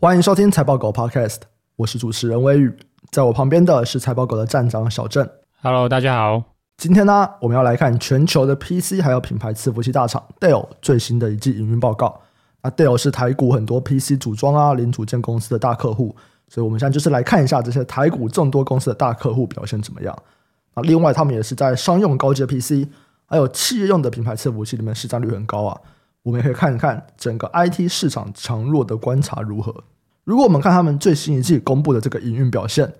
欢迎收听财报狗 Podcast，我是主持人微宇，在我旁边的是财报狗的站长小郑。Hello，大家好。今天呢，我们要来看全球的 PC 还有品牌伺服器大厂 Dell 最新的一季营运报告。那 Dell 是台股很多 PC 组装啊、零组件公司的大客户，所以我们现在就是来看一下这些台股众多公司的大客户表现怎么样。啊另外，他们也是在商用高阶 PC 还有企业用的品牌伺服器里面市占率很高啊。我们也可以看一看整个 IT 市场强弱的观察如何。如果我们看他们最新一季公布的这个营运表现，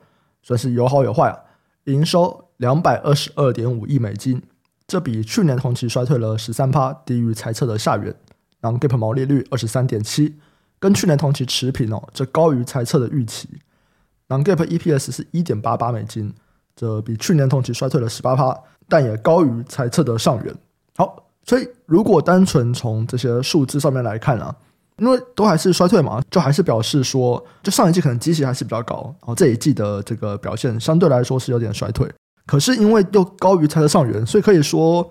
算是有好有坏啊。营收两百二十二点五亿美金，这比去年同期衰退了十三趴，低于财测的下缘。Non-GAAP 毛利率二十三点七，跟去年同期持平哦，这高于财测的预期。Non-GAAP EPS 是一点八八美金，这比去年同期衰退了十八趴，但也高于财测的上缘。所以，如果单纯从这些数字上面来看啊，因为都还是衰退嘛，就还是表示说，就上一季可能基期还是比较高，然后这一季的这个表现相对来说是有点衰退。可是因为又高于财测上缘，所以可以说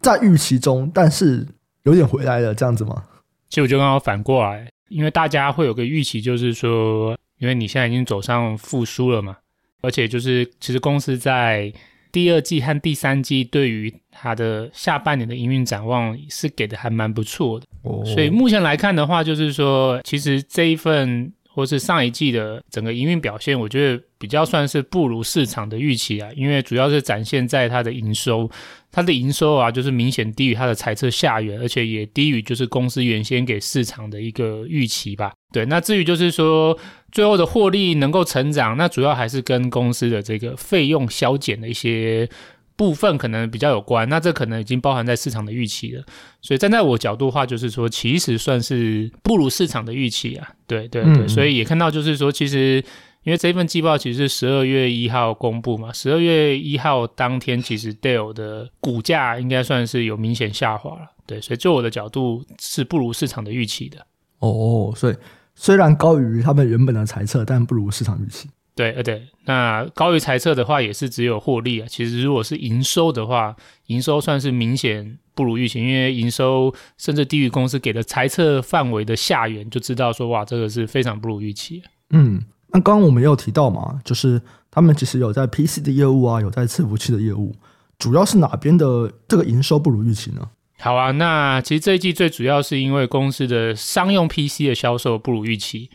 在预期中，但是有点回来了，这样子吗？其实我就刚刚反过来，因为大家会有个预期，就是说，因为你现在已经走上复苏了嘛，而且就是其实公司在。第二季和第三季对于它的下半年的营运展望是给的还蛮不错的，哦，所以目前来看的话，就是说，其实这一份或是上一季的整个营运表现，我觉得比较算是不如市场的预期啊，因为主要是展现在它的营收，它的营收啊，就是明显低于它的财测下缘，而且也低于就是公司原先给市场的一个预期吧。对，那至于就是说。最后的获利能够成长，那主要还是跟公司的这个费用削减的一些部分可能比较有关。那这可能已经包含在市场的预期了。所以站在我角度的话，就是说其实算是不如市场的预期啊。对对对，所以也看到就是说，其实因为这份季报其实是十二月一号公布嘛，十二月一号当天其实 Dell 的股价应该算是有明显下滑了。对，所以就我的角度是不如市场的预期的。哦，所以。虽然高于他们原本的猜测，但不如市场预期。对，呃，对，那高于财测的话，也是只有获利啊。其实如果是营收的话，营收算是明显不如预期，因为营收甚至低于公司给的财测范围的下缘，就知道说，哇，这个是非常不如预期。嗯，那刚刚我们也有提到嘛，就是他们其实有在 PC 的业务啊，有在伺服器的业务，主要是哪边的这个营收不如预期呢？好啊，那其实这一季最主要是因为公司的商用 PC 的销售不如预期。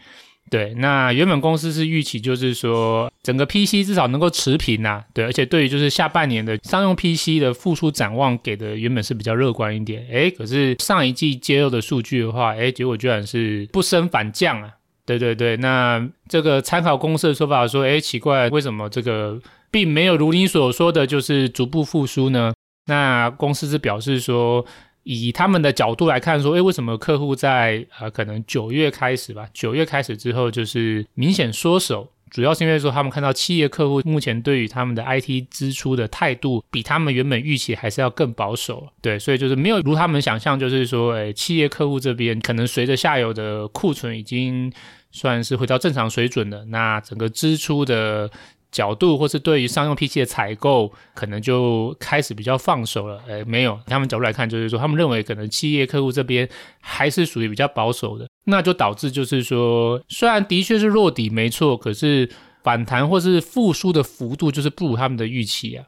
对，那原本公司是预期就是说整个 PC 至少能够持平呐、啊。对，而且对于就是下半年的商用 PC 的复苏展望给的原本是比较乐观一点。诶，可是上一季揭露的数据的话，诶，结果居然是不升反降啊。对对对，那这个参考公司的说法说，诶，奇怪，为什么这个并没有如你所说的就是逐步复苏呢？那公司是表示说，以他们的角度来看，说，诶，为什么客户在呃可能九月开始吧，九月开始之后就是明显缩手，主要是因为说他们看到企业客户目前对于他们的 IT 支出的态度，比他们原本预期还是要更保守，对，所以就是没有如他们想象，就是说，诶，企业客户这边可能随着下游的库存已经算是回到正常水准了，那整个支出的。角度，或是对于商用 PC 的采购，可能就开始比较放手了。诶，没有，他们角度来看，就是说他们认为可能企业客户这边还是属于比较保守的，那就导致就是说，虽然的确是落底没错，可是反弹或是复苏的幅度就是不如他们的预期啊。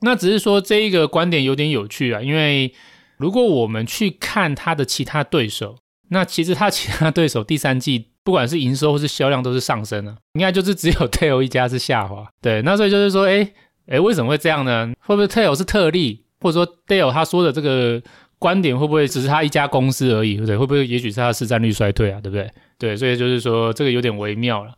那只是说这一个观点有点有趣啊，因为如果我们去看他的其他对手，那其实他其他对手第三季。不管是营收或是销量都是上升的，应该就是只有 Dell 一家是下滑。对，那所以就是说，哎哎，为什么会这样呢？会不会 Dell 是特例，或者说 Dell 他说的这个观点会不会只是他一家公司而已？对不对？会不会也许是他的市占率衰退啊？对不对？对，所以就是说这个有点微妙了。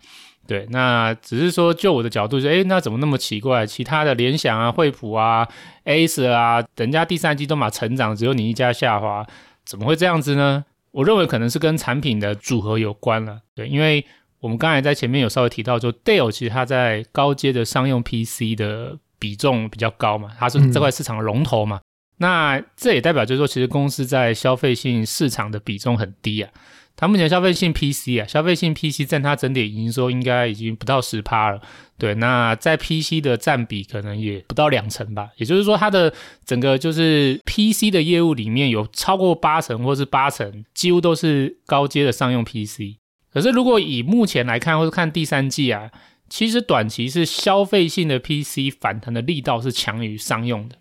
对，那只是说就我的角度说，哎，那怎么那么奇怪？其他的联想啊、惠普啊、Ace 啊，人家第三季都嘛成长，只有你一家下滑，怎么会这样子呢？我认为可能是跟产品的组合有关了，对，因为我们刚才在前面有稍微提到，就 Dell 其实它在高阶的商用 PC 的比重比较高嘛，它是这块市场的龙头嘛，嗯、那这也代表就是说，其实公司在消费性市场的比重很低啊。它目前消费性 PC 啊，消费性 PC 占它整体营收应该已经不到十趴了。对，那在 PC 的占比可能也不到两成吧。也就是说，它的整个就是 PC 的业务里面有超过八成或是八成，几乎都是高阶的商用 PC。可是如果以目前来看，或者看第三季啊，其实短期是消费性的 PC 反弹的力道是强于商用的。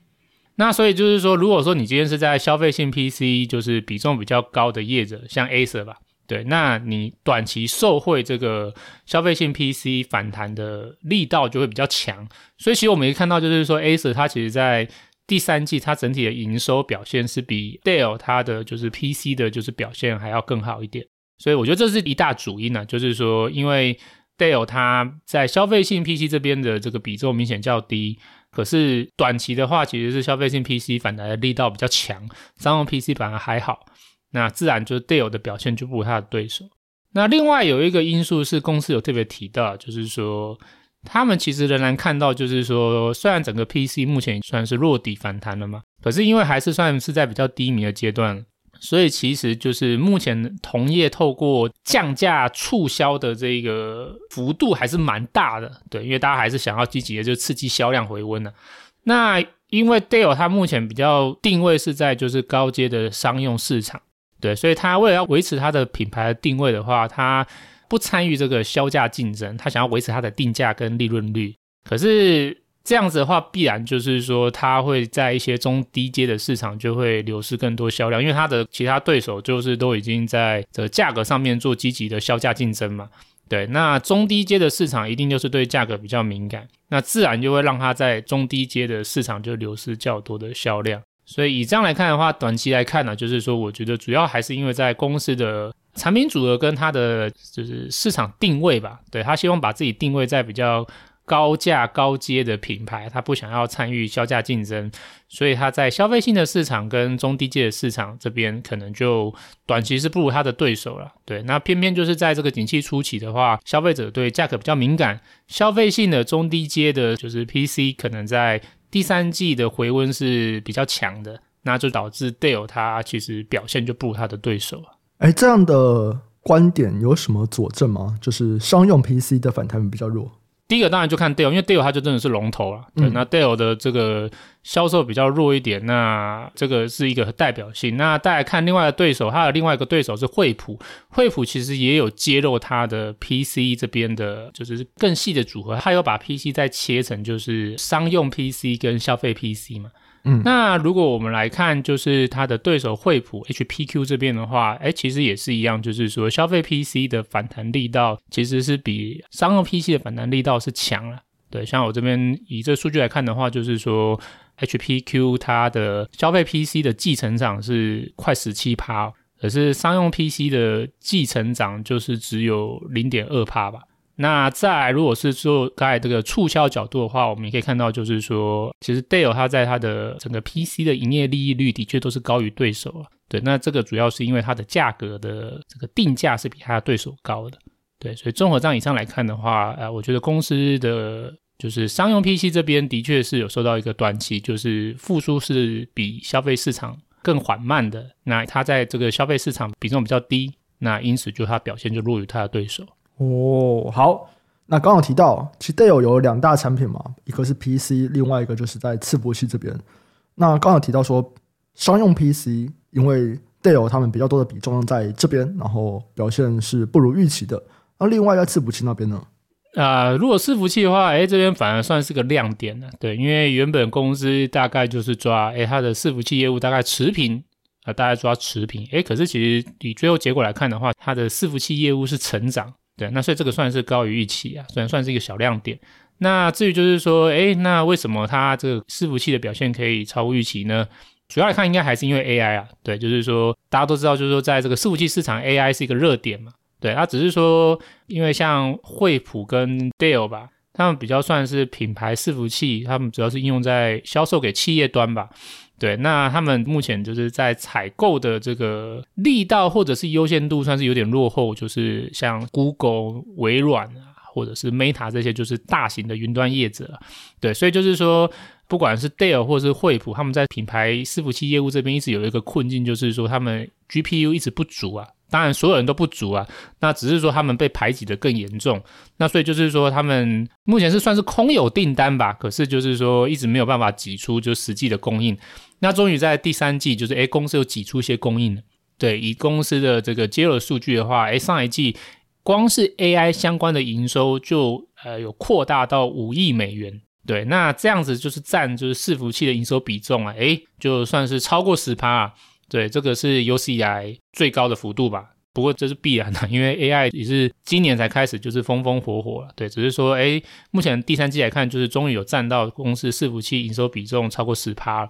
那所以就是说，如果说你今天是在消费性 PC，就是比重比较高的业者，像 Acer 吧，对，那你短期受惠这个消费性 PC 反弹的力道就会比较强。所以其实我们可以看到，就是说 Acer 它其实在第三季它整体的营收表现是比 Dell 它的就是 PC 的就是表现还要更好一点。所以我觉得这是一大主因呢、啊，就是说因为 Dell 它在消费性 PC 这边的这个比重明显较低。可是短期的话，其实是消费性 PC 反弹的力道比较强，商用 PC 反而还好，那自然就是 Dell 的表现就不如它的对手。那另外有一个因素是公司有特别提到，就是说他们其实仍然看到，就是说虽然整个 PC 目前算是落底反弹了嘛，可是因为还是算是在比较低迷的阶段。所以其实就是目前同业透过降价促销的这个幅度还是蛮大的，对，因为大家还是想要积极的就刺激销量回温呢、那因为 Dale 它目前比较定位是在就是高阶的商用市场，对，所以它为了要维持它的品牌的定位的话，它不参与这个销价竞争，它想要维持它的定价跟利润率。可是这样子的话，必然就是说，它会在一些中低阶的市场就会流失更多销量，因为它的其他对手就是都已经在这价格上面做积极的削价竞争嘛。对，那中低阶的市场一定就是对价格比较敏感，那自然就会让它在中低阶的市场就流失较多的销量。所以以这样来看的话，短期来看呢，就是说，我觉得主要还是因为在公司的产品组合跟它的就是市场定位吧。对，他希望把自己定位在比较。高价高阶的品牌，他不想要参与销价竞争，所以他在消费性的市场跟中低阶的市场这边，可能就短期是不如他的对手了。对，那偏偏就是在这个景气初期的话，消费者对价格比较敏感，消费性的中低阶的，就是 PC，可能在第三季的回温是比较强的，那就导致 Dell 它其实表现就不如他的对手了。哎，这样的观点有什么佐证吗？就是商用 PC 的反弹比较弱。第一个当然就看 Dell，因为 Dell 它就真的是龙头啊。对，那 Dell 的这个销售比较弱一点，那这个是一个代表性。那再来看另外的对手，它的另外一个对手是惠普，惠普其实也有揭露它的 PC 这边的，就是更细的组合，它有把 PC 再切成就是商用 PC 跟消费 PC 嘛。嗯，那如果我们来看，就是它的对手惠普 HPQ 这边的话，哎，其实也是一样，就是说消费 PC 的反弹力道其实是比商用 PC 的反弹力道是强了。对，像我这边以这数据来看的话，就是说 HPQ 它的消费 PC 的季成长是快十七趴，可是商用 PC 的季成长就是只有零点二趴吧。那再，如果是说刚才这个促销角度的话，我们也可以看到，就是说，其实 Dale 它在它的整个 PC 的营业利益率的确都是高于对手了。对，那这个主要是因为它的价格的这个定价是比它的对手高的。对，所以综合这样以上来看的话，呃，我觉得公司的就是商用 PC 这边的确是有受到一个短期就是复苏是比消费市场更缓慢的。那它在这个消费市场比重比较低，那因此就它表现就弱于它的对手。哦，好，那刚好提到，其实 Dell 有两大产品嘛，一个是 PC，另外一个就是在伺服器这边。那刚好提到说，商用 PC 因为 Dell 他们比较多的比重在这边，然后表现是不如预期的。那另外在伺服器那边呢？啊、呃，如果伺服器的话，哎，这边反而算是个亮点了。对，因为原本公司大概就是抓，哎，它的伺服器业务大概持平，啊、呃，大概抓持平。哎，可是其实以最后结果来看的话，它的伺服器业务是成长。对，那所以这个算是高于预期啊，虽然算是一个小亮点。那至于就是说，诶，那为什么它这个伺服器的表现可以超乎预期呢？主要来看，应该还是因为 AI 啊。对，就是说大家都知道，就是说在这个伺服器市场，AI 是一个热点嘛。对，它只是说，因为像惠普跟 Dell 吧，他们比较算是品牌伺服器，他们主要是应用在销售给企业端吧。对，那他们目前就是在采购的这个力道或者是优先度算是有点落后，就是像 Google、微软啊，或者是 Meta 这些就是大型的云端业者。对，所以就是说，不管是 Dell 或是惠普，他们在品牌伺服器业务这边一直有一个困境，就是说他们 GPU 一直不足啊。当然，所有人都不足啊，那只是说他们被排挤得更严重。那所以就是说，他们目前是算是空有订单吧，可是就是说一直没有办法挤出就实际的供应。那终于在第三季，就是诶公司有挤出一些供应了。对，以公司的这个揭露数据的话，诶上一季光是 AI 相关的营收就呃有扩大到五亿美元。对，那这样子就是占就是伺服器的营收比重啊，诶，就算是超过十趴啊。对，这个是有史以来最高的幅度吧。不过这是必然的，因为 AI 也是今年才开始就是风风火火了。对，只是说，哎，目前第三季来看，就是终于有占到公司伺服器营收比重超过十趴了。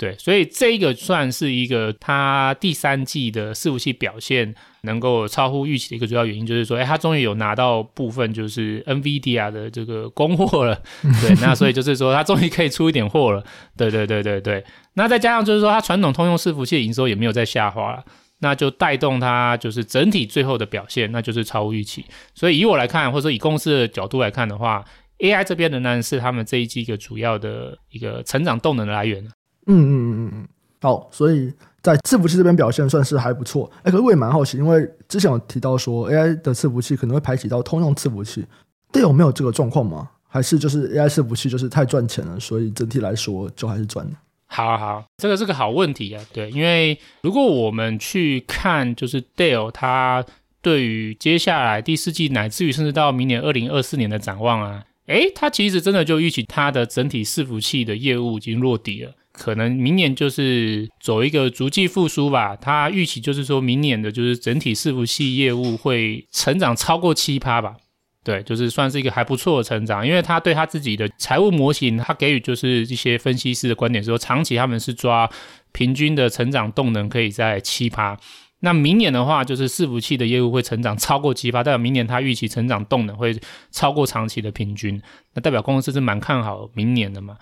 对，所以这个算是一个它第三季的伺服器表现能够超乎预期的一个主要原因，就是说，哎，它终于有拿到部分就是 NVIDIA 的这个供货了。对，那所以就是说，它终于可以出一点货了。对对对对对。那再加上就是说，它传统通用伺服器的营收也没有再下滑了。那就带动它就是整体最后的表现，那就是超乎预期。所以以我来看，或者说以公司的角度来看的话，AI 这边仍然是他们这一季一个主要的一个成长动能的来源。嗯嗯嗯嗯，好，所以在伺服器这边表现算是还不错。哎，可是我也蛮好奇，因为之前有提到说 AI 的伺服器可能会排挤到通用伺服器，对，有没有这个状况吗？还是就是 AI 伺服器就是太赚钱了，所以整体来说就还是赚的？好好，这个是个好问题啊。对，因为如果我们去看，就是 Dell 它对于接下来第四季乃至于甚至到明年二零二四年的展望啊，诶，它其实真的就预期它的整体伺服器的业务已经落底了，可能明年就是走一个逐季复苏吧。他预期就是说明年的就是整体伺服器业务会成长超过七趴吧。对，就是算是一个还不错的成长，因为他对他自己的财务模型，他给予就是一些分析师的观点说，长期他们是抓平均的成长动能可以在七趴。那明年的话，就是伺服器的业务会成长超过七趴，代表明年他预期成长动能会超过长期的平均，那代表公司是蛮看好明年的嘛？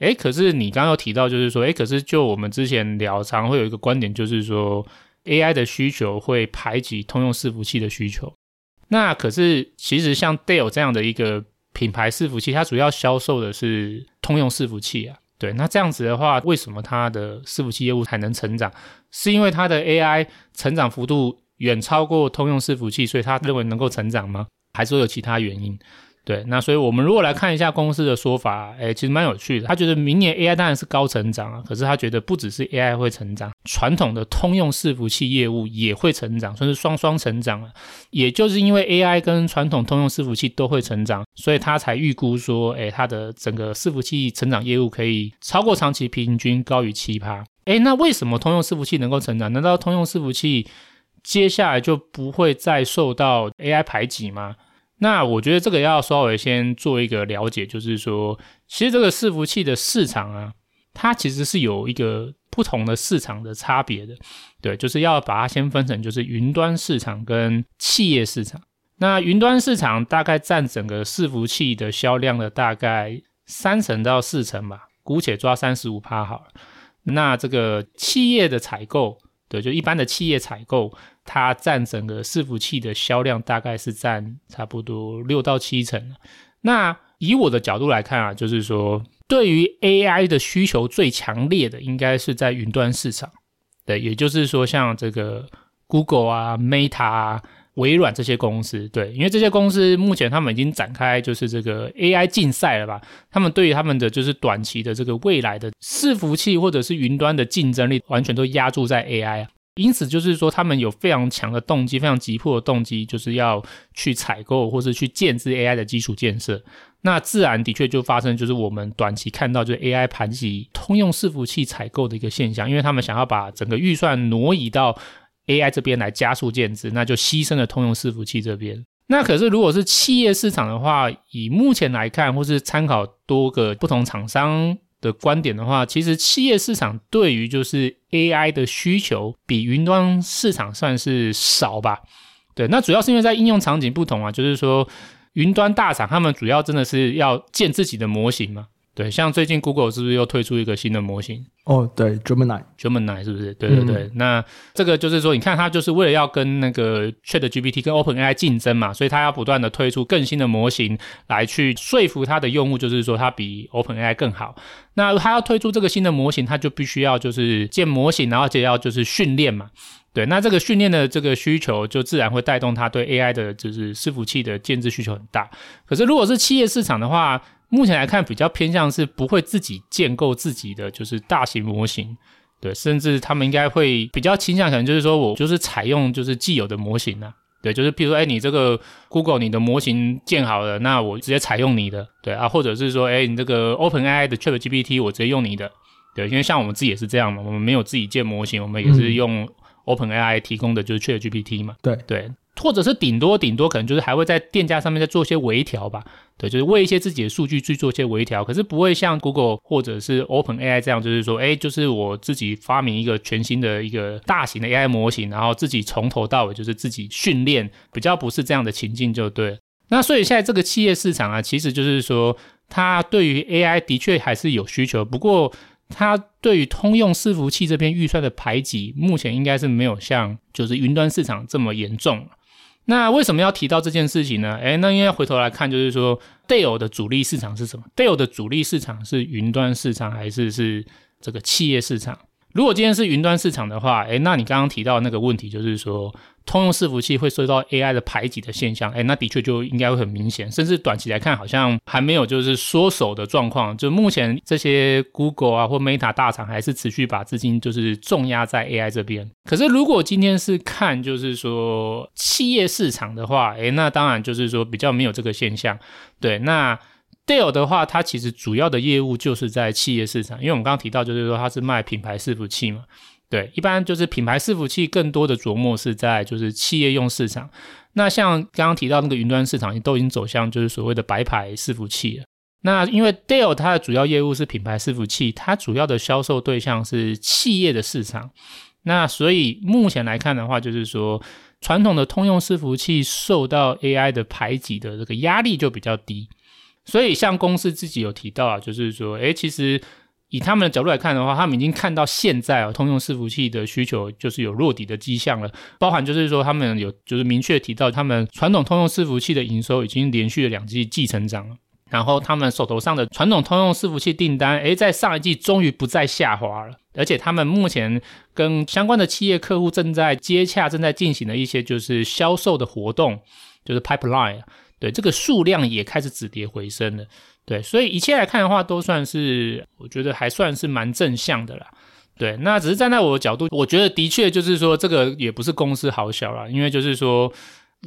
诶，可是你刚刚有提到，就是说，诶，可是就我们之前聊，常会有一个观点，就是说 AI 的需求会排挤通用伺服器的需求。那可是，其实像 Dell 这样的一个品牌伺服器，它主要销售的是通用伺服器啊。对，那这样子的话，为什么它的伺服器业务才能成长？是因为它的 AI 成长幅度远超过通用伺服器，所以他认为能够成长吗？还是说有其他原因？对，那所以我们如果来看一下公司的说法，诶，其实蛮有趣的。他觉得明年 AI 当然是高成长啊，可是他觉得不只是 AI 会成长，传统的通用伺服器业务也会成长，算是双双成长啊。也就是因为 AI 跟传统通用伺服器都会成长，所以他才预估说，诶，他的整个伺服器成长业务可以超过长期平均高于七趴。诶，那为什么通用伺服器能够成长？难道通用伺服器接下来就不会再受到 AI 排挤吗？那我觉得这个要稍微先做一个了解，就是说，其实这个伺服器的市场啊，它其实是有一个不同的市场的差别的，对，就是要把它先分成就是云端市场跟企业市场。那云端市场大概占整个伺服器的销量的大概三成到四成吧，姑且抓三十五趴好了。那这个企业的采购，对，就一般的企业采购。它占整个伺服器的销量大概是占差不多六到七成。那以我的角度来看啊，就是说，对于 AI 的需求最强烈的，应该是在云端市场。对，也就是说，像这个 Google 啊、Meta 啊、微软这些公司，对，因为这些公司目前他们已经展开就是这个 AI 竞赛了吧？他们对于他们的就是短期的这个未来的伺服器或者是云端的竞争力，完全都压注在 AI 啊。因此，就是说，他们有非常强的动机，非常急迫的动机，就是要去采购或是去建置 AI 的基础建设。那自然的确就发生，就是我们短期看到，就是 AI 排挤通用伺服器采购的一个现象，因为他们想要把整个预算挪移到 AI 这边来加速建置，那就牺牲了通用伺服器这边。那可是，如果是企业市场的话，以目前来看，或是参考多个不同厂商。的观点的话，其实企业市场对于就是 AI 的需求比云端市场算是少吧。对，那主要是因为在应用场景不同啊，就是说云端大厂他们主要真的是要建自己的模型嘛。对，像最近 Google 是不是又推出一个新的模型？哦，对，Gemini，Gemini 是不是？对对对，嗯、那这个就是说，你看它就是为了要跟那个 ChatGPT 跟 OpenAI 竞争嘛，所以它要不断的推出更新的模型来去说服它的用户，就是说它比 OpenAI 更好。那它要推出这个新的模型，它就必须要就是建模型，然后而且要就是训练嘛。对，那这个训练的这个需求，就自然会带动它对 AI 的就是伺服器的建置需求很大。可是如果是企业市场的话，目前来看，比较偏向是不会自己建构自己的就是大型模型，对，甚至他们应该会比较倾向，可能就是说我就是采用就是既有的模型啊，对，就是譬如说，哎，你这个 Google 你的模型建好了，那我直接采用你的，对啊，或者是说，哎，你这个 OpenAI 的 ChatGPT 我直接用你的，对，因为像我们自己也是这样嘛，我们没有自己建模型，我们也是用 OpenAI 提供的就是 ChatGPT 嘛，对。对。或者是顶多顶多可能就是还会在店家上面再做一些微调吧，对，就是为一些自己的数据去做一些微调，可是不会像 Google 或者是 OpenAI 这样，就是说，哎，就是我自己发明一个全新的一个大型的 AI 模型，然后自己从头到尾就是自己训练，比较不是这样的情境就对。那所以现在这个企业市场啊，其实就是说，它对于 AI 的确还是有需求，不过。它对于通用伺服器这边预算的排挤，目前应该是没有像就是云端市场这么严重。那为什么要提到这件事情呢？诶，那应该回头来看，就是说 Dell 的主力市场是什么？Dell 的主力市场是云端市场，还是是这个企业市场？如果今天是云端市场的话，诶，那你刚刚提到那个问题，就是说通用伺服器会受到 AI 的排挤的现象，诶，那的确就应该会很明显，甚至短期来看好像还没有就是缩手的状况。就目前这些 Google 啊或 Meta 大厂还是持续把资金就是重压在 AI 这边。可是如果今天是看就是说企业市场的话，诶，那当然就是说比较没有这个现象。对，那。Dale 的话，它其实主要的业务就是在企业市场，因为我们刚刚提到，就是说它是卖品牌伺服器嘛。对，一般就是品牌伺服器更多的琢磨是在就是企业用市场。那像刚刚提到那个云端市场，也都已经走向就是所谓的白牌伺服器了。那因为 Dale 它的主要业务是品牌伺服器，它主要的销售对象是企业的市场。那所以目前来看的话，就是说传统的通用伺服器受到 AI 的排挤的这个压力就比较低。所以，像公司自己有提到啊，就是说，诶，其实以他们的角度来看的话，他们已经看到现在啊，通用伺服器的需求就是有落底的迹象了。包含就是说，他们有就是明确提到，他们传统通用伺服器的营收已经连续了两季季成长了。然后，他们手头上的传统通用伺服器订单，诶，在上一季终于不再下滑了。而且，他们目前跟相关的企业客户正在接洽，正在进行的一些就是销售的活动，就是 pipeline。对，这个数量也开始止跌回升了，对，所以一切来看的话，都算是我觉得还算是蛮正向的啦。对，那只是站在我的角度，我觉得的确就是说，这个也不是公司好小啦，因为就是说，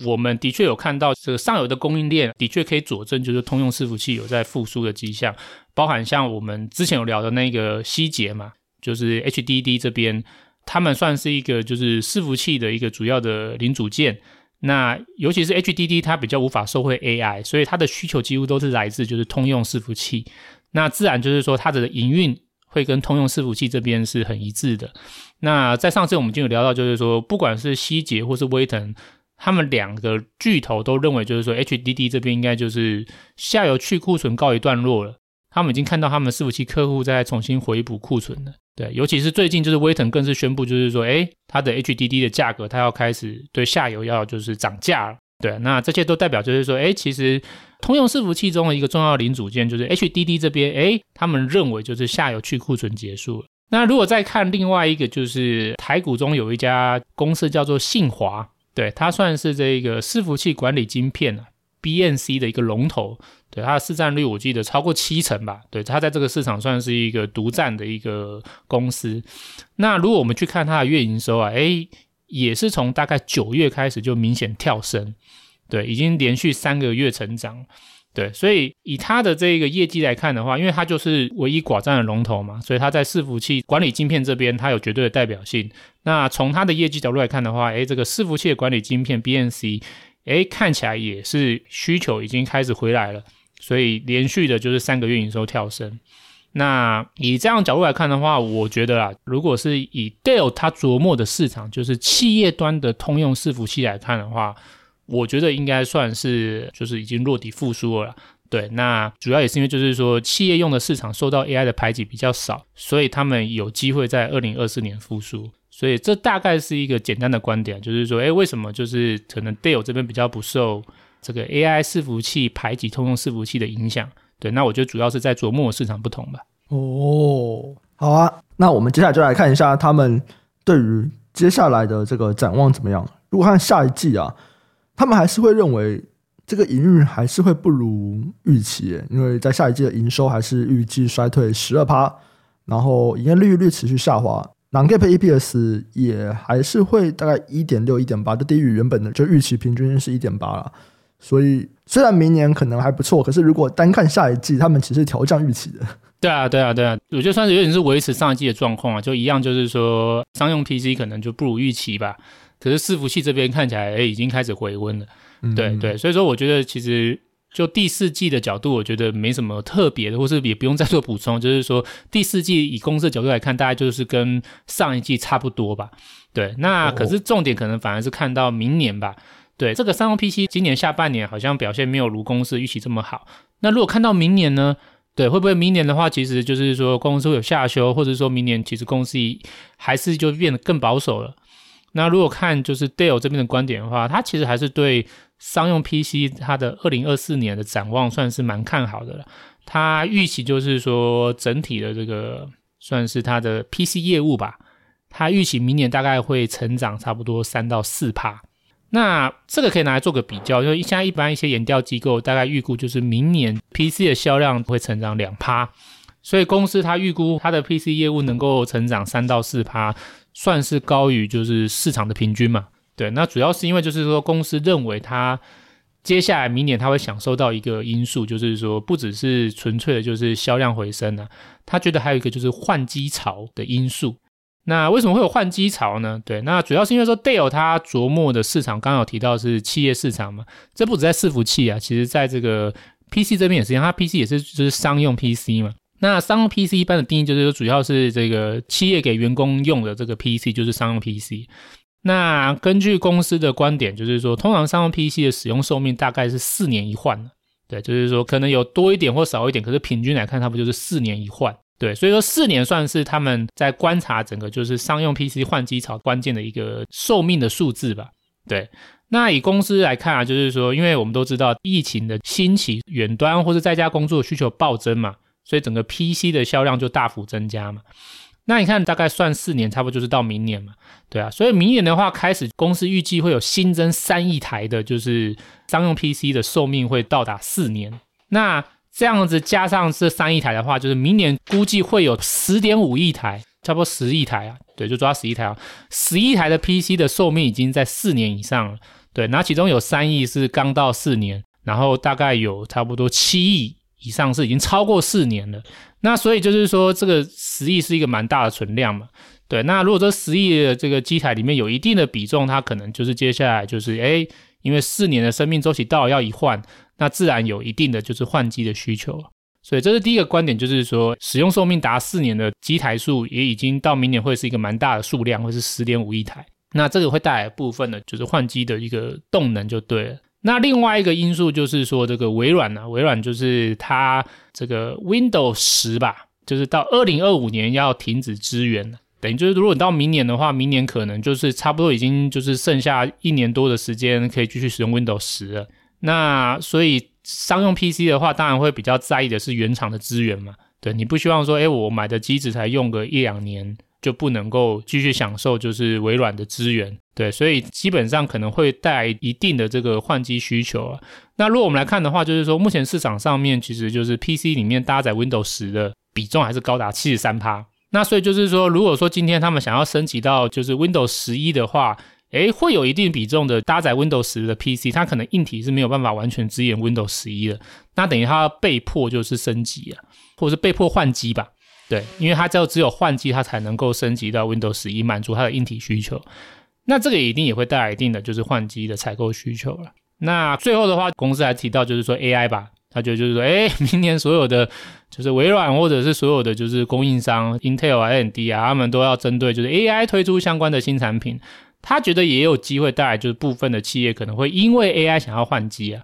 我们的确有看到这个上游的供应链的确可以佐证，就是通用伺服器有在复苏的迹象，包含像我们之前有聊的那个希捷嘛，就是 HDD 这边，他们算是一个就是伺服器的一个主要的零组件。那尤其是 HDD，它比较无法收回 AI，所以它的需求几乎都是来自就是通用伺服器。那自然就是说它的营运会跟通用伺服器这边是很一致的。那在上次我们就有聊到，就是说不管是希捷或是威腾，他们两个巨头都认为就是说 HDD 这边应该就是下游去库存告一段落了。他们已经看到他们伺服器客户在重新回补库存了。对，尤其是最近就是威腾更是宣布，就是说，诶，它的 HDD 的价格，它要开始对下游要就是涨价了。对，那这些都代表就是说，诶，其实通用伺服器中的一个重要零组件就是 HDD 这边，诶，他们认为就是下游去库存结束了。那如果再看另外一个，就是台股中有一家公司叫做信华，对，它算是这个伺服器管理晶片啊。BNC 的一个龙头，对，它的市占率我记得超过七成吧，对，它在这个市场算是一个独占的一个公司。那如果我们去看它的月营收啊，诶，也是从大概九月开始就明显跳升，对，已经连续三个月成长，对，所以以它的这个业绩来看的话，因为它就是唯一寡占的龙头嘛，所以它在伺服器管理晶片这边它有绝对的代表性。那从它的业绩角度来看的话，诶，这个伺服器的管理晶片 BNC。诶，看起来也是需求已经开始回来了，所以连续的就是三个月营收跳升。那以这样角度来看的话，我觉得啊，如果是以 Dell 它琢磨的市场，就是企业端的通用伺服器来看的话，我觉得应该算是就是已经落底复苏了。对，那主要也是因为就是说企业用的市场受到 AI 的排挤比较少，所以他们有机会在二零二四年复苏。所以这大概是一个简单的观点，就是说，哎，为什么就是可能 Dell 这边比较不受这个 AI 伺服器排挤通用伺服器的影响？对，那我觉得主要是在琢磨市场不同吧。哦，好啊，那我们接下来就来看一下他们对于接下来的这个展望怎么样。如果看下一季啊，他们还是会认为这个营运还是会不如预期，因为在下一季的营收还是预计衰退十二趴，然后营业利率持续下滑。Non-GAAP EPS 也还是会大概一点六、一点八，就低于原本的就预期平均是一点八了。所以虽然明年可能还不错，可是如果单看下一季，他们其实调降预期的。对啊，对啊，对啊，我觉得算是有点是维持上一季的状况啊，就一样，就是说商用 PC 可能就不如预期吧。可是伺服器这边看起来，哎，已经开始回温了。嗯、对对，所以说我觉得其实就第四季的角度，我觉得没什么特别的，或是也不用再做补充。就是说第四季以公司的角度来看，大概就是跟上一季差不多吧。对，那可是重点可能反而是看到明年吧。对，这个商用 PC 今年下半年好像表现没有如公司预期这么好。那如果看到明年呢？对，会不会明年的话，其实就是说公司会有下修，或者说明年其实公司还是就变得更保守了。那如果看就是 Dell 这边的观点的话，他其实还是对商用 PC 它的二零二四年的展望算是蛮看好的了。他预期就是说整体的这个算是它的 PC 业务吧，他预期明年大概会成长差不多三到四趴。那这个可以拿来做个比较，就现在一般一些研调机构大概预估就是明年 PC 的销量会成长两趴，所以公司它预估它的 PC 业务能够成长三到四趴，算是高于就是市场的平均嘛。对，那主要是因为就是说公司认为它接下来明年它会享受到一个因素，就是说不只是纯粹的就是销量回升啊，他觉得还有一个就是换机潮的因素。那为什么会有换机潮呢？对，那主要是因为说 d a l e 它琢磨的市场，刚刚有提到是企业市场嘛，这不止在伺服器啊，其实在这个 PC 这边也是一样，它 PC 也是就是商用 PC 嘛。那商用 PC 一般的定义就是说，主要是这个企业给员工用的这个 PC 就是商用 PC。那根据公司的观点，就是说通常商用 PC 的使用寿命大概是四年一换，对，就是说可能有多一点或少一点，可是平均来看，它不就是四年一换。对，所以说四年算是他们在观察整个就是商用 PC 换机潮关键的一个寿命的数字吧。对，那以公司来看啊，就是说，因为我们都知道疫情的兴起，远端或是在家工作需求暴增嘛，所以整个 PC 的销量就大幅增加嘛。那你看，大概算四年，差不多就是到明年嘛。对啊，所以明年的话，开始公司预计会有新增三亿台的，就是商用 PC 的寿命会到达四年。那这样子加上这三亿台的话，就是明年估计会有十点五亿台，差不多十亿台啊。对，就抓十亿台啊，十亿台的 PC 的寿命已经在四年以上了。对，那其中有三亿是刚到四年，然后大概有差不多七亿以上是已经超过四年了。那所以就是说，这个十亿是一个蛮大的存量嘛。对，那如果说十亿的这个机台里面有一定的比重，它可能就是接下来就是诶，因为四年的生命周期到了要一换。那自然有一定的就是换机的需求，所以这是第一个观点，就是说使用寿命达四年的机台数也已经到明年会是一个蛮大的数量，会是十点五亿台。那这个会带来部分的就是换机的一个动能就对了。那另外一个因素就是说这个微软呢、微软就是它这个 Windows 十吧，就是到二零二五年要停止支援了，等于就是如果你到明年的话，明年可能就是差不多已经就是剩下一年多的时间可以继续使用 Windows 十了。那所以商用 PC 的话，当然会比较在意的是原厂的资源嘛。对，你不希望说，诶，我买的机子才用个一两年就不能够继续享受就是微软的资源。对，所以基本上可能会带来一定的这个换机需求啊。那如果我们来看的话，就是说目前市场上面其实就是 PC 里面搭载 Windows 十的比重还是高达七十三趴。那所以就是说，如果说今天他们想要升级到就是 Windows 十一的话，诶，会有一定比重的搭载 Windows 十的 PC，它可能硬体是没有办法完全支援 Windows 十一的，那等于它被迫就是升级啊，或者是被迫换机吧？对，因为它只有只有换机，它才能够升级到 Windows 十一，满足它的硬体需求。那这个一定也会带来一定的就是换机的采购需求了。那最后的话，公司还提到就是说 AI 吧，他觉得就是说，诶，明年所有的就是微软或者是所有的就是供应商 Intel 啊、AMD 啊，他们都要针对就是 AI 推出相关的新产品。他觉得也有机会带来，就是部分的企业可能会因为 AI 想要换机啊，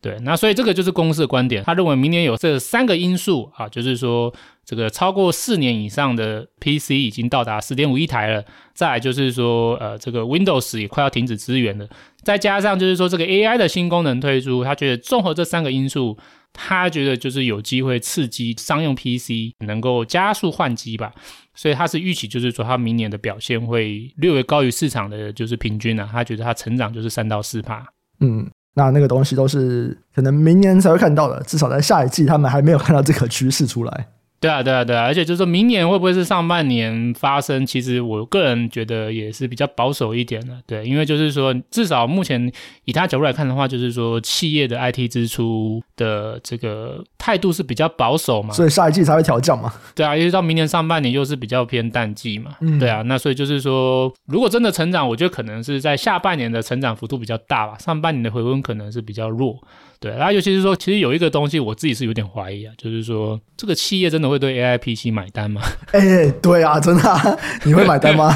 对，那所以这个就是公司的观点，他认为明年有这三个因素啊，就是说这个超过四年以上的 PC 已经到达十点五亿台了，再来就是说呃这个 Windows 也快要停止支援了，再加上就是说这个 AI 的新功能推出，他觉得综合这三个因素。他觉得就是有机会刺激商用 PC 能够加速换机吧，所以他是预期就是说他明年的表现会略微高于市场的就是平均啊，他觉得他成长就是三到四趴。嗯，那那个东西都是可能明年才会看到的，至少在下一季他们还没有看到这个趋势出来。对啊，对啊，对啊，而且就是说明年会不会是上半年发生？其实我个人觉得也是比较保守一点的，对，因为就是说至少目前以他角度来看的话，就是说企业的 IT 支出的这个态度是比较保守嘛，所以下一季才会调降嘛。对啊，因为到明年上半年又是比较偏淡季嘛，嗯，对啊，那所以就是说，如果真的成长，我觉得可能是在下半年的成长幅度比较大吧，上半年的回温可能是比较弱。对，然后尤其是说，其实有一个东西我自己是有点怀疑啊，就是说这个企业真的会对 AI PC 买单吗？哎、欸，对啊，真的、啊，你会买单吗？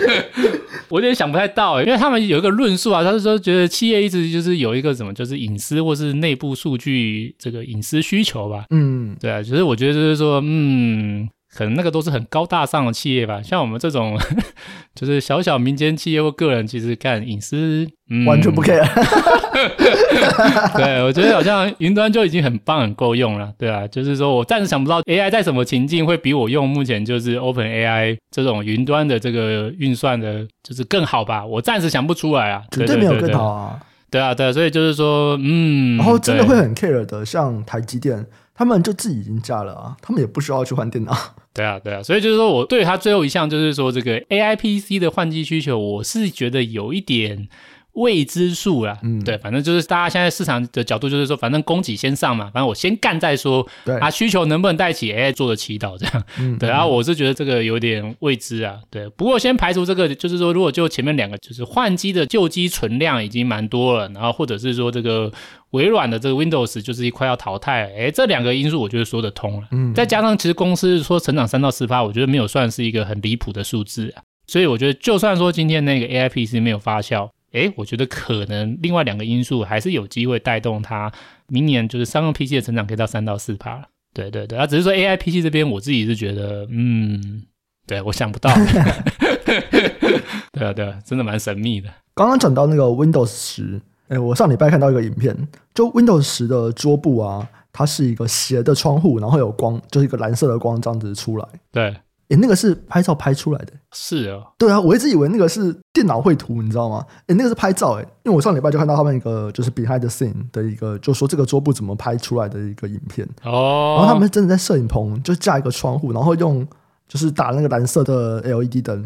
我有点想不太到，因为他们有一个论述啊，他是说觉得企业一直就是有一个什么，就是隐私或是内部数据这个隐私需求吧。嗯，对啊，其实我觉得就是说，嗯。可能那个都是很高大上的企业吧，像我们这种 就是小小民间企业或个人，其实干隐私、嗯、完全不 care。对，我觉得好像云端就已经很棒、很够用了。对啊，就是说我暂时想不到 AI 在什么情境会比我用目前就是 OpenAI 这种云端的这个运算的，就是更好吧？我暂时想不出来啊，绝对没有更好啊。对啊，对，所以就是说，嗯，然后真的会很 care 的，像台积电，他们就自己已经架了啊，他们也不需要去换电脑。对啊，对啊，所以就是说我对他最后一项就是说这个 AI PC 的换机需求，我是觉得有一点未知数啦。嗯，对，反正就是大家现在市场的角度就是说，反正供给先上嘛，反正我先干再说。对啊，需求能不能带起 AI 做的祈祷这样。嗯，对，然后我是觉得这个有点未知啊。对，不过先排除这个，就是说如果就前面两个，就是换机的旧机存量已经蛮多了，然后或者是说这个。微软的这个 Windows 就是一块要淘汰，哎，这两个因素我觉得说得通了。嗯，再加上其实公司说成长三到四趴，我觉得没有算是一个很离谱的数字啊。所以我觉得就算说今天那个 AI PC 没有发酵，哎，我觉得可能另外两个因素还是有机会带动它明年就是商用 PC 的成长可以到三到四趴。对对对，啊，只是说 AI PC 这边我自己是觉得，嗯，对我想不到。对啊对啊，真的蛮神秘的。刚刚讲到那个 Windows 十。哎，我上礼拜看到一个影片，就 Windows 十的桌布啊，它是一个斜的窗户，然后有光，就是一个蓝色的光这样子出来。对，哎，那个是拍照拍出来的。是啊、哦，对啊，我一直以为那个是电脑绘图，你知道吗？哎，那个是拍照，哎，因为我上礼拜就看到他们一个就是 behind the scene 的一个，就说这个桌布怎么拍出来的一个影片。哦，然后他们真的在摄影棚就架一个窗户，然后用就是打那个蓝色的 LED 灯，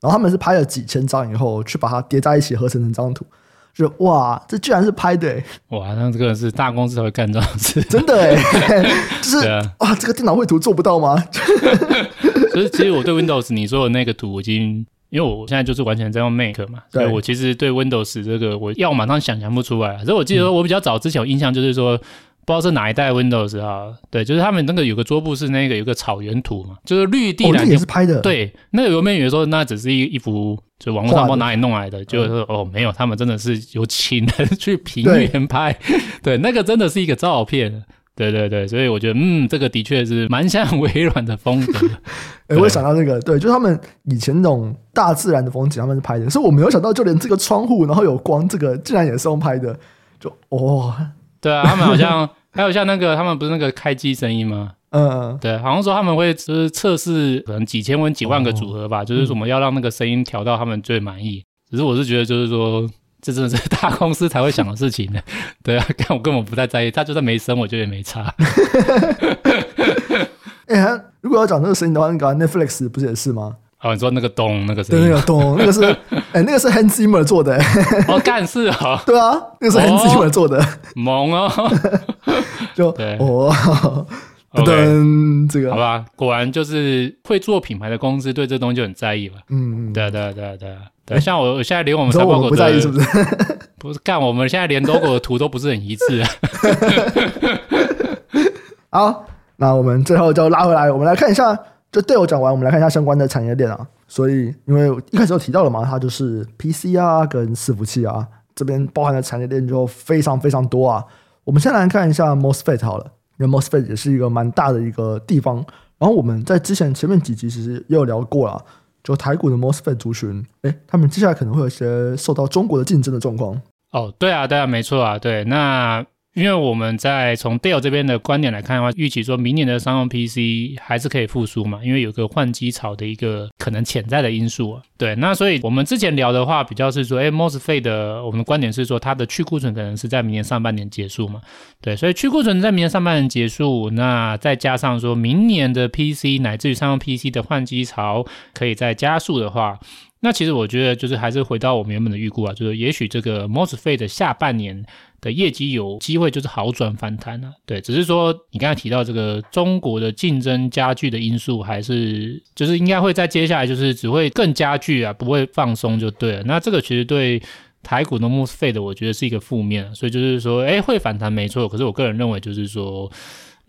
然后他们是拍了几千张以后，去把它叠在一起合成成张图。就哇，这居然是拍的！哇，那这个是大公司才会干这种事，真的哎，就是啊，哇，这个电脑绘图做不到吗？所以其实我对 Windows 你说的那个图，我已经因为我现在就是完全在用 Make 嘛，对，所以我其实对 Windows 这个我要马上想象不出来。所以我记得我比较早之前有印象就是说。不知道是哪一代 Windows 啊？对，就是他们那个有个桌布是那个有个草原图嘛，就是绿地蓝天、哦、也是拍的。对，那个有没有人说那只是一一幅，就网络上不知道哪里弄来的？就是说哦，没有，他们真的是有请人去平原拍。对，对，那个真的是一个照片。对对对，所以我觉得嗯，这个的确是蛮像微软的风格。哎、欸，我想到那个，对，就是他们以前那种大自然的风景，他们是拍的。所以我没有想到，就连这个窗户然后有光，这个竟然也是用拍的。就哦，对啊，他们好像。还有像那个，他们不是那个开机声音吗？嗯，对，好像说他们会就是测试可能几千万、几万个组合吧，哦、就是我们要让那个声音调到他们最满意。只是我是觉得，就是说这真的是 大公司才会想的事情呢。对啊，但我根本不太在意，他就算没升，我觉得也没差。哎、欸，如果要讲这个声音的话，你搞 Netflix 不是也是吗？哦，你说那个咚那个声音，对，那个咚，那个是 哎、欸，那个是 Hans Zimmer 做的。哦，干事啊？对啊，那个是 Hans Zimmer 做的。萌哦。就对哦，噔噔，这个好吧，果然就是会做品牌的公司对这东西就很在意吧？嗯嗯，对对对对对，像我现在连我们三包狗不在意是不是？不是干，我们现在连 logo 的图都不是很一致啊。好，那我们最后就拉回来，我们来看一下，就 Dell 讲完，我们来看一下相关的产业链啊。所以，因为一开始有提到了嘛，它就是 PC 啊跟伺服器啊这边包含的产业链就非常非常多啊。我们先来看一下 MOSFET 好了，因为 MOSFET 也是一个蛮大的一个地方。然后我们在之前前面几集其实也有聊过了，就台股的 MOSFET 族群，哎，他们接下来可能会有一些受到中国的竞争的状况。哦，对啊，对啊，没错啊，对。那因为我们在从 Dell 这边的观点来看的话，预期说明年的商用 PC 还是可以复苏嘛，因为有个换机潮的一个可能潜在的因素啊。对，那所以我们之前聊的话，比较是说，哎，MOSFET 的我们的观点是说，它的去库存可能是在明年上半年结束嘛。对，所以去库存在明年上半年结束，那再加上说明年的 PC 乃至于商用 PC 的换机潮可以再加速的话。那其实我觉得就是还是回到我们原本的预估啊，就是也许这个 MOSFET 的下半年的业绩有机会就是好转反弹啊。对，只是说你刚才提到这个中国的竞争加剧的因素，还是就是应该会在接下来就是只会更加剧啊，不会放松就对了。那这个其实对台股的 MOSFET 我觉得是一个负面，所以就是说，哎，会反弹没错，可是我个人认为就是说。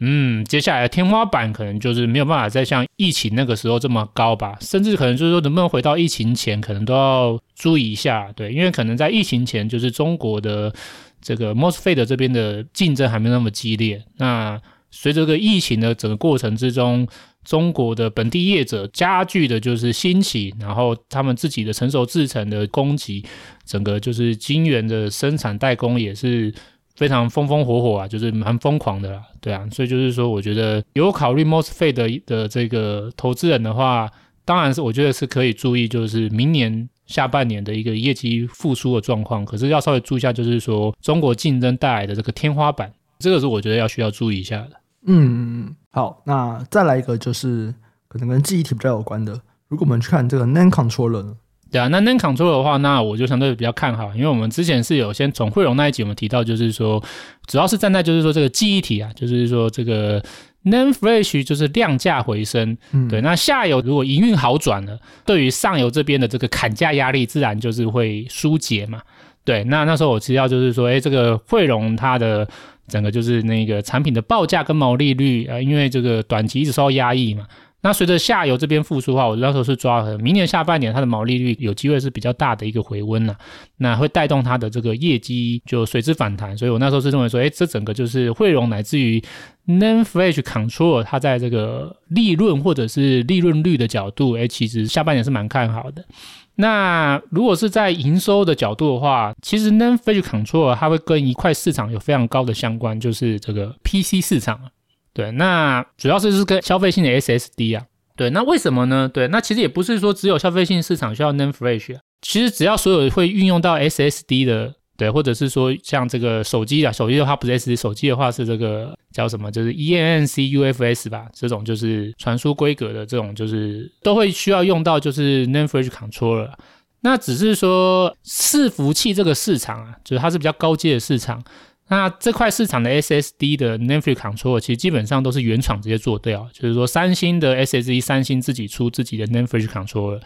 嗯，接下来的天花板可能就是没有办法再像疫情那个时候这么高吧，甚至可能就是说能不能回到疫情前，可能都要注意一下，对，因为可能在疫情前就是中国的这个 MOSFET 这边的竞争还没那么激烈，那随着这个疫情的整个过程之中，中国的本地业者加剧的就是兴起，然后他们自己的成熟制程的供给，整个就是晶圆的生产代工也是。非常风风火火啊，就是蛮疯狂的啦，对啊，所以就是说，我觉得有考虑 MOSFET 的的这个投资人的话，当然是我觉得是可以注意，就是明年下半年的一个业绩复苏的状况。可是要稍微注意一下，就是说中国竞争带来的这个天花板，这个是我觉得要需要注意一下的。嗯，好，那再来一个就是可能跟记忆体比较有关的，如果我们去看这个 NAND Controller。对啊，那 NAND Controller 的话，那我就相对比较看好，因为我们之前是有先从汇荣那一集我们提到，就是说主要是站在就是说这个记忆体啊，就是说这个 NAND Flash 就是量价回升，嗯，对，那下游如果营运好转了，对于上游这边的这个砍价压力自然就是会疏解嘛，对，那那时候我提到就是说，哎，这个汇融它的整个就是那个产品的报价跟毛利率啊，因为这个短期一直受到压抑嘛。那随着下游这边复苏的话，我那时候是抓了明年下半年它的毛利率有机会是比较大的一个回温了，那会带动它的这个业绩就随之反弹。所以我那时候是认为说，哎，这整个就是汇融乃至于 Nan Flash Control，它在这个利润或者是利润率的角度，哎，其实下半年是蛮看好的。那如果是在营收的角度的话，其实 Nan Flash Control 它会跟一块市场有非常高的相关，就是这个 PC 市场。对，那主要是是跟消费性的 SSD 啊。对，那为什么呢？对，那其实也不是说只有消费性市场需要 NAND Flash。其实只要所有会运用到 SSD 的，对，或者是说像这个手机啊，手机的话不是 SSD，手机的话是这个叫什么？就是 eMMC UFS 吧，这种就是传输规格的这种，就是都会需要用到就是 NAND Flash Controller。那只是说伺服器这个市场啊，就是它是比较高阶的市场。那这块市场的 SSD 的 NAND Controller 其实基本上都是原厂直接做掉，就是说三星的 SSD，三星自己出自己的 NAND Controller，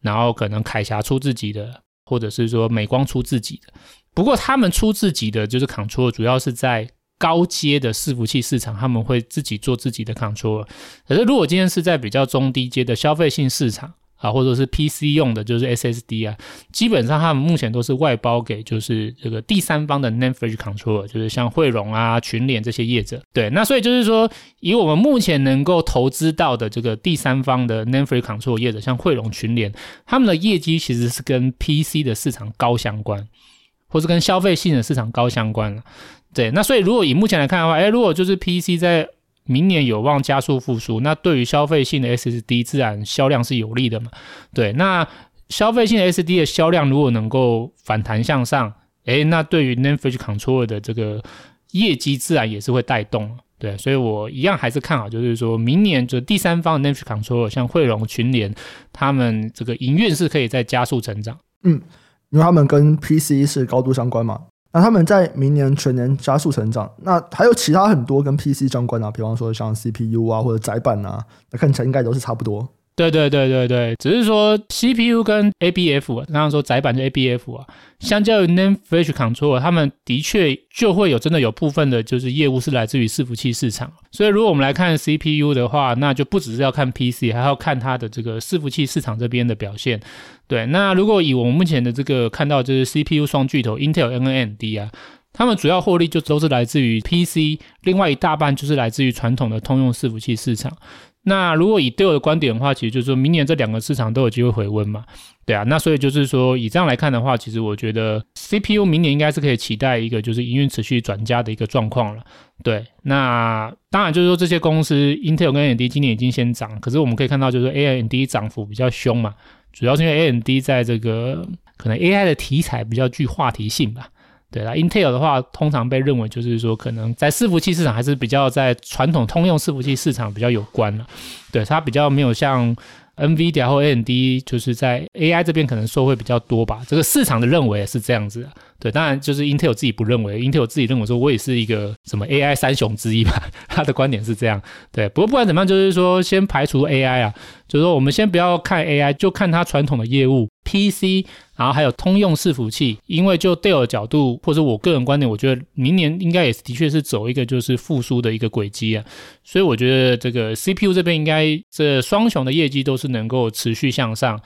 然后可能凯霞出自己的，或者是说美光出自己的。不过他们出自己的就是 Controller，主要是在高阶的伺服器市场，他们会自己做自己的 Controller。可是如果今天是在比较中低阶的消费性市场，啊，或者是 PC 用的，就是 SSD 啊，基本上他们目前都是外包给就是这个第三方的 NAND Flash Controller，就是像汇荣啊、群联这些业者。对，那所以就是说，以我们目前能够投资到的这个第三方的 NAND Flash Controller 业者，像汇荣、群联，他们的业绩其实是跟 PC 的市场高相关，或是跟消费性的市场高相关了。对，那所以如果以目前来看的话，哎，如果就是 PC 在明年有望加速复苏，那对于消费性的 SSD 自然销量是有利的嘛？对，那消费性的 SSD 的销量如果能够反弹向上，诶，那对于 NAND Flash Controller 的这个业绩自然也是会带动。对，所以我一样还是看好，就是说明年就第三方 NAND Flash Controller，像汇荣、群联，他们这个营运是可以再加速成长。嗯，因为他们跟 PC 是高度相关嘛。那他们在明年全年加速成长，那还有其他很多跟 PC 相关啊，比方说像 CPU 啊或者载板啊，那看起来应该都是差不多。对对对对对，只是说 CPU 跟 ABF，刚刚说窄板就 ABF 啊，相较于 NAND Flash Control，他们的确就会有真的有部分的就是业务是来自于伺服器市场。所以如果我们来看 CPU 的话，那就不只是要看 PC，还要看它的这个伺服器市场这边的表现。对，那如果以我们目前的这个看到就是 CPU 双巨头 Intel、AMD 啊，他们主要获利就都是来自于 PC，另外一大半就是来自于传统的通用伺服器市场。那如果以 Dell 的观点的话，其实就是说明年这两个市场都有机会回温嘛。对啊，那所以就是说，以这样来看的话，其实我觉得 CPU 明年应该是可以期待一个就是营运持续转佳的一个状况了。对，那当然就是说这些公司 Intel 跟 AMD 今年已经先涨，可是我们可以看到就是 AMD 涨幅比较凶嘛，主要是因为 AMD 在这个可能 AI 的题材比较具话题性吧。对啦，Intel 的话通常被认为就是说可能在伺服器市场还是比较在传统通用伺服器市场比较有关了。对，它比较没有像。NVIDIA 或 AMD 就是在 AI 这边可能受惠比较多吧，这个市场的认为是这样子啊。对，当然就是 Intel 自己不认为，Intel 自己认为说我也是一个什么 AI 三雄之一吧，他的观点是这样。对，不过不管怎么样，就是说先排除 AI 啊，就是说我们先不要看 AI，就看它传统的业务 PC，然后还有通用伺服器。因为就 Dell 的角度，或者我个人观点，我觉得明年应该也是的确是走一个就是复苏的一个轨迹啊。所以我觉得这个 CPU 这边应该这双雄的业绩都是能够持续向上。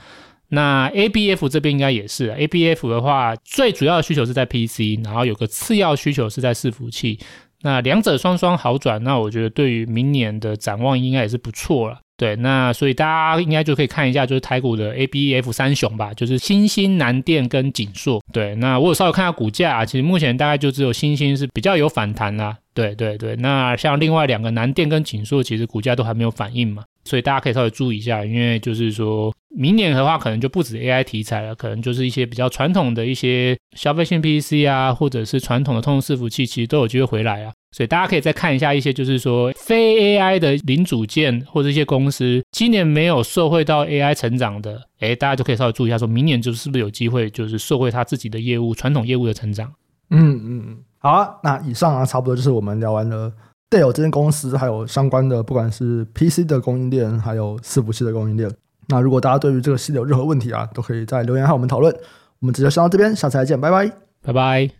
那 ABF 这边应该也是，ABF 的话，最主要的需求是在 PC，然后有个次要需求是在伺服器，那两者双双好转，那我觉得对于明年的展望应该也是不错了。对，那所以大家应该就可以看一下，就是台股的 ABF 三雄吧，就是新兴、南电跟景硕。对，那我有稍微看下股价，其实目前大概就只有新兴是比较有反弹啦。对对对，那像另外两个南电跟景硕，其实股价都还没有反应嘛。所以大家可以稍微注意一下，因为就是说明年的话，可能就不止 AI 题材了，可能就是一些比较传统的一些消费性 PC 啊，或者是传统的通用伺服器，其实都有机会回来啊。所以大家可以再看一下一些，就是说非 AI 的零组件或者一些公司，今年没有受惠到 AI 成长的，诶，大家就可以稍微注意一下，说明年就是不是有机会，就是受惠他自己的业务，传统业务的成长。嗯嗯嗯，好啊，那以上啊，差不多就是我们聊完了。Dell 这间公司还有相关的，不管是 PC 的供应链，还有伺服器的供应链。那如果大家对于这个系列有任何问题啊，都可以在留言和我们讨论。我们直接先到这边，下次再见，拜拜，拜拜。